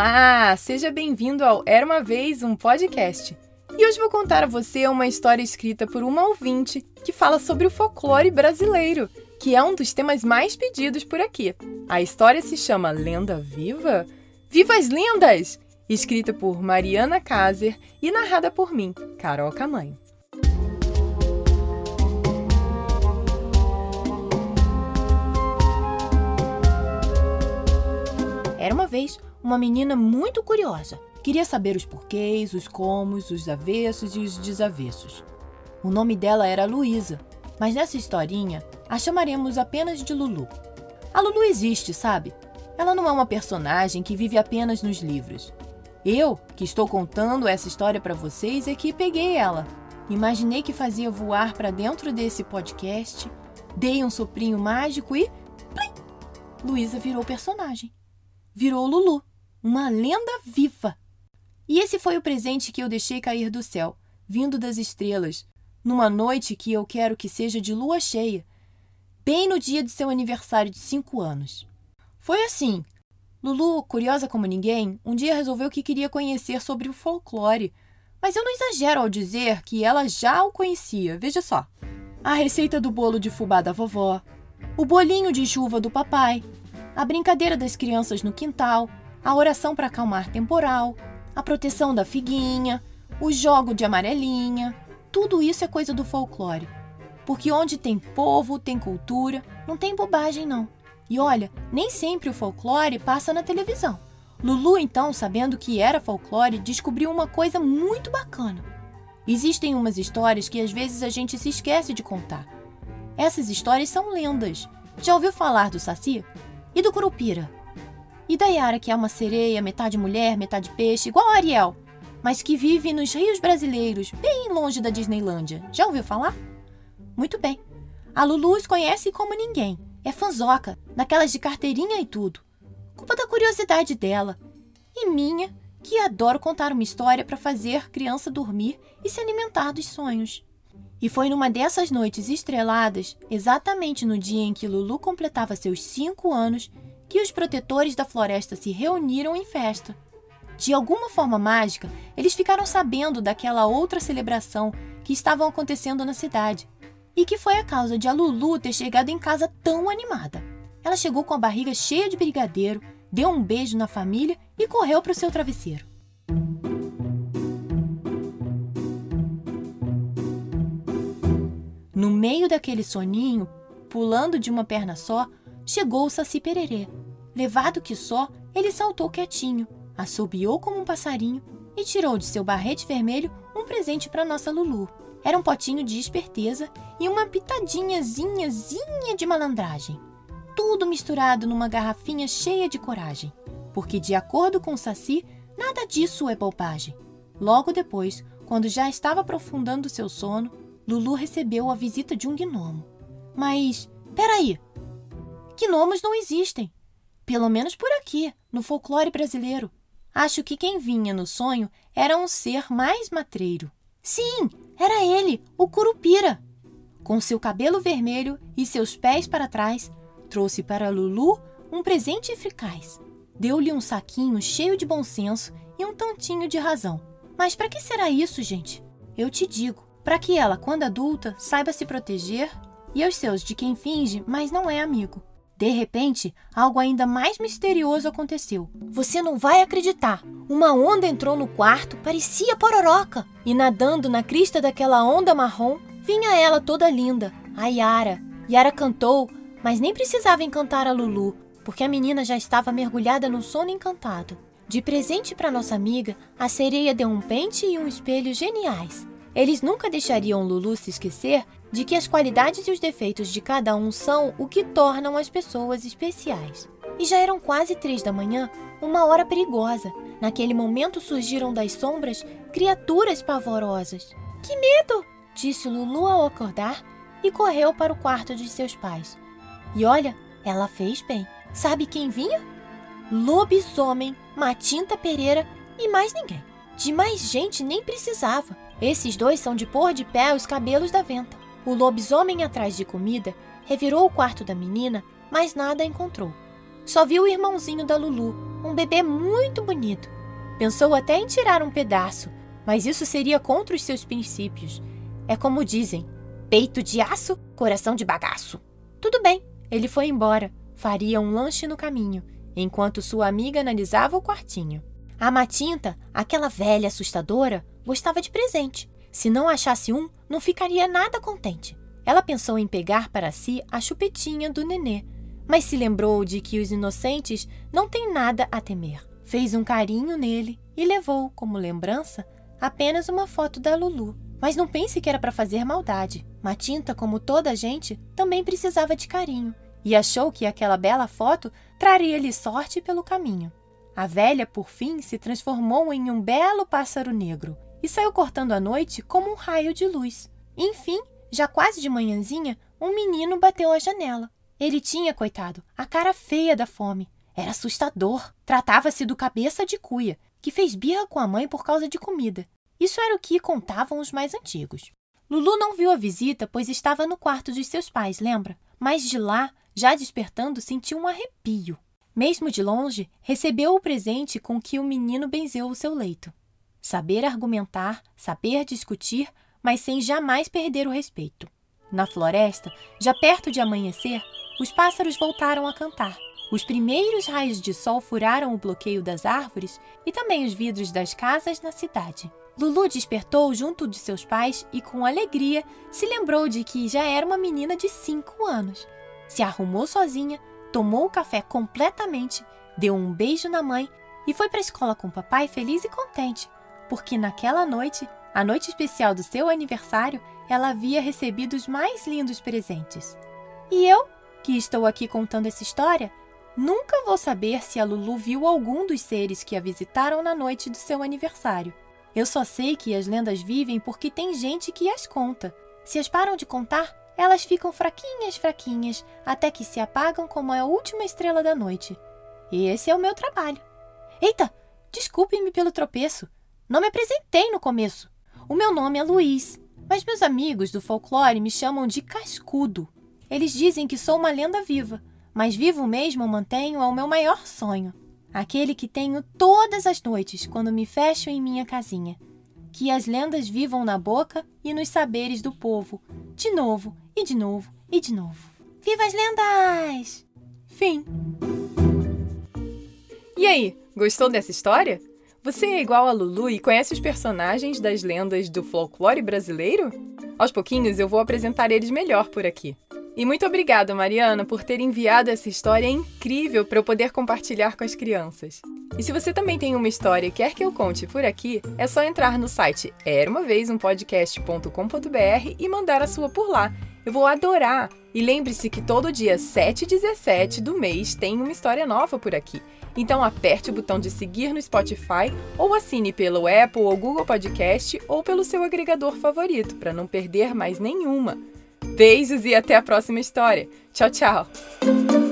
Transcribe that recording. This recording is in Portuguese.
Olá, seja bem-vindo ao Era uma vez um podcast. E hoje vou contar a você uma história escrita por uma ouvinte que fala sobre o folclore brasileiro, que é um dos temas mais pedidos por aqui. A história se chama Lenda Viva? Viva as Lendas! Escrita por Mariana Kazer e narrada por mim, Carol Camanho. Era uma vez uma menina muito curiosa. Queria saber os porquês, os comos, os avessos e os desavessos. O nome dela era Luísa, mas nessa historinha a chamaremos apenas de Lulu. A Lulu existe, sabe? Ela não é uma personagem que vive apenas nos livros. Eu, que estou contando essa história para vocês, é que peguei ela. Imaginei que fazia voar para dentro desse podcast, dei um soprinho mágico e. Plim! Luísa virou personagem. Virou Lulu uma lenda viva. E esse foi o presente que eu deixei cair do céu, vindo das estrelas, numa noite que eu quero que seja de lua cheia, bem no dia de seu aniversário de cinco anos. Foi assim. Lulu, curiosa como ninguém, um dia resolveu que queria conhecer sobre o folclore, mas eu não exagero ao dizer que ela já o conhecia. Veja só: a receita do bolo de fubá da vovó, o bolinho de chuva do papai, a brincadeira das crianças no quintal, a oração para acalmar temporal, a proteção da figuinha, o jogo de amarelinha. Tudo isso é coisa do folclore. Porque onde tem povo, tem cultura, não tem bobagem não. E olha, nem sempre o folclore passa na televisão. Lulu, então, sabendo que era folclore, descobriu uma coisa muito bacana. Existem umas histórias que às vezes a gente se esquece de contar. Essas histórias são lendas. Já ouviu falar do Saci? E do Curupira? E da Yara, que é uma sereia, metade mulher, metade peixe, igual a Ariel, mas que vive nos rios brasileiros, bem longe da Disneylândia. Já ouviu falar? Muito bem. A Lulu os conhece como ninguém. É fanzoca, daquelas de carteirinha e tudo. Culpa da curiosidade dela. E minha, que adoro contar uma história para fazer criança dormir e se alimentar dos sonhos. E foi numa dessas noites estreladas, exatamente no dia em que Lulu completava seus cinco anos, que os protetores da floresta se reuniram em festa. De alguma forma mágica, eles ficaram sabendo daquela outra celebração que estavam acontecendo na cidade e que foi a causa de a Lulu ter chegado em casa tão animada. Ela chegou com a barriga cheia de brigadeiro, deu um beijo na família e correu para o seu travesseiro. No meio daquele soninho, pulando de uma perna só, chegou o Saci Pererê. Levado que só, ele saltou quietinho, assobiou como um passarinho e tirou de seu barrete vermelho um presente para nossa Lulu. Era um potinho de esperteza e uma pitadinhazinhazinha de malandragem. Tudo misturado numa garrafinha cheia de coragem. Porque, de acordo com o Saci, nada disso é bobagem. Logo depois, quando já estava aprofundando seu sono, Lulu recebeu a visita de um gnomo. Mas, peraí! Gnomos não existem. Pelo menos por aqui, no folclore brasileiro. Acho que quem vinha no sonho era um ser mais matreiro. Sim, era ele, o Curupira. Com seu cabelo vermelho e seus pés para trás, trouxe para Lulu um presente eficaz. Deu-lhe um saquinho cheio de bom senso e um tantinho de razão. Mas para que será isso, gente? Eu te digo, para que ela, quando adulta, saiba se proteger e aos seus de quem finge, mas não é amigo. De repente, algo ainda mais misterioso aconteceu. Você não vai acreditar! Uma onda entrou no quarto, parecia pororoca, e nadando na crista daquela onda marrom, vinha ela toda linda, a Yara. Yara cantou, mas nem precisava encantar a Lulu, porque a menina já estava mergulhada no sono encantado. De presente para nossa amiga, a sereia deu um pente e um espelho geniais. Eles nunca deixariam Lulu se esquecer de que as qualidades e os defeitos de cada um são o que tornam as pessoas especiais. E já eram quase três da manhã, uma hora perigosa. Naquele momento surgiram das sombras criaturas pavorosas. Que medo! disse Lulu ao acordar e correu para o quarto de seus pais. E olha, ela fez bem. Sabe quem vinha? Lobisomem, Matinta Pereira e mais ninguém. De mais gente nem precisava. Esses dois são de pôr de pé os cabelos da venta. O lobisomem atrás de comida revirou o quarto da menina, mas nada encontrou. Só viu o irmãozinho da Lulu, um bebê muito bonito. Pensou até em tirar um pedaço, mas isso seria contra os seus princípios. É como dizem: peito de aço, coração de bagaço. Tudo bem, ele foi embora. Faria um lanche no caminho, enquanto sua amiga analisava o quartinho. A Matinta, aquela velha assustadora, gostava de presente. Se não achasse um, não ficaria nada contente. Ela pensou em pegar para si a chupetinha do nenê, mas se lembrou de que os inocentes não têm nada a temer. Fez um carinho nele e levou, como lembrança, apenas uma foto da Lulu. Mas não pense que era para fazer maldade. Matinta, como toda a gente, também precisava de carinho e achou que aquela bela foto traria-lhe sorte pelo caminho. A velha, por fim, se transformou em um belo pássaro negro e saiu cortando a noite como um raio de luz. Enfim, já quase de manhãzinha, um menino bateu à janela. Ele tinha, coitado, a cara feia da fome. Era assustador. Tratava-se do cabeça de cuia, que fez birra com a mãe por causa de comida. Isso era o que contavam os mais antigos. Lulu não viu a visita, pois estava no quarto dos seus pais, lembra? Mas de lá, já despertando, sentiu um arrepio. Mesmo de longe, recebeu o presente com que o menino benzeu o seu leito. Saber argumentar, saber discutir, mas sem jamais perder o respeito. Na floresta, já perto de amanhecer, os pássaros voltaram a cantar. Os primeiros raios de sol furaram o bloqueio das árvores e também os vidros das casas na cidade. Lulu despertou junto de seus pais e, com alegria, se lembrou de que já era uma menina de cinco anos. Se arrumou sozinha, tomou o café completamente, deu um beijo na mãe e foi para a escola com o papai feliz e contente, porque naquela noite, a noite especial do seu aniversário, ela havia recebido os mais lindos presentes. E eu, que estou aqui contando essa história, nunca vou saber se a Lulu viu algum dos seres que a visitaram na noite do seu aniversário. Eu só sei que as lendas vivem porque tem gente que as conta. Se as param de contar, elas ficam fraquinhas, fraquinhas, até que se apagam como a última estrela da noite. E esse é o meu trabalho. Eita, desculpe-me pelo tropeço. Não me apresentei no começo. O meu nome é Luiz, mas meus amigos do folclore me chamam de Cascudo. Eles dizem que sou uma lenda viva, mas vivo mesmo mantenho ao meu maior sonho aquele que tenho todas as noites quando me fecho em minha casinha. Que as lendas vivam na boca e nos saberes do povo, de novo e de novo e de novo. Viva as lendas! Fim. E aí, gostou dessa história? Você é igual a Lulu e conhece os personagens das lendas do folclore brasileiro? Aos pouquinhos eu vou apresentar eles melhor por aqui. E muito obrigada, Mariana, por ter enviado essa história incrível para eu poder compartilhar com as crianças. E se você também tem uma história e quer que eu conte por aqui, é só entrar no site eraumavezumpodcast.com.br e mandar a sua por lá. Eu vou adorar! E lembre-se que todo dia 7 e 17 do mês tem uma história nova por aqui. Então aperte o botão de seguir no Spotify ou assine pelo Apple ou Google Podcast ou pelo seu agregador favorito para não perder mais nenhuma. Beijos e até a próxima história. Tchau, tchau!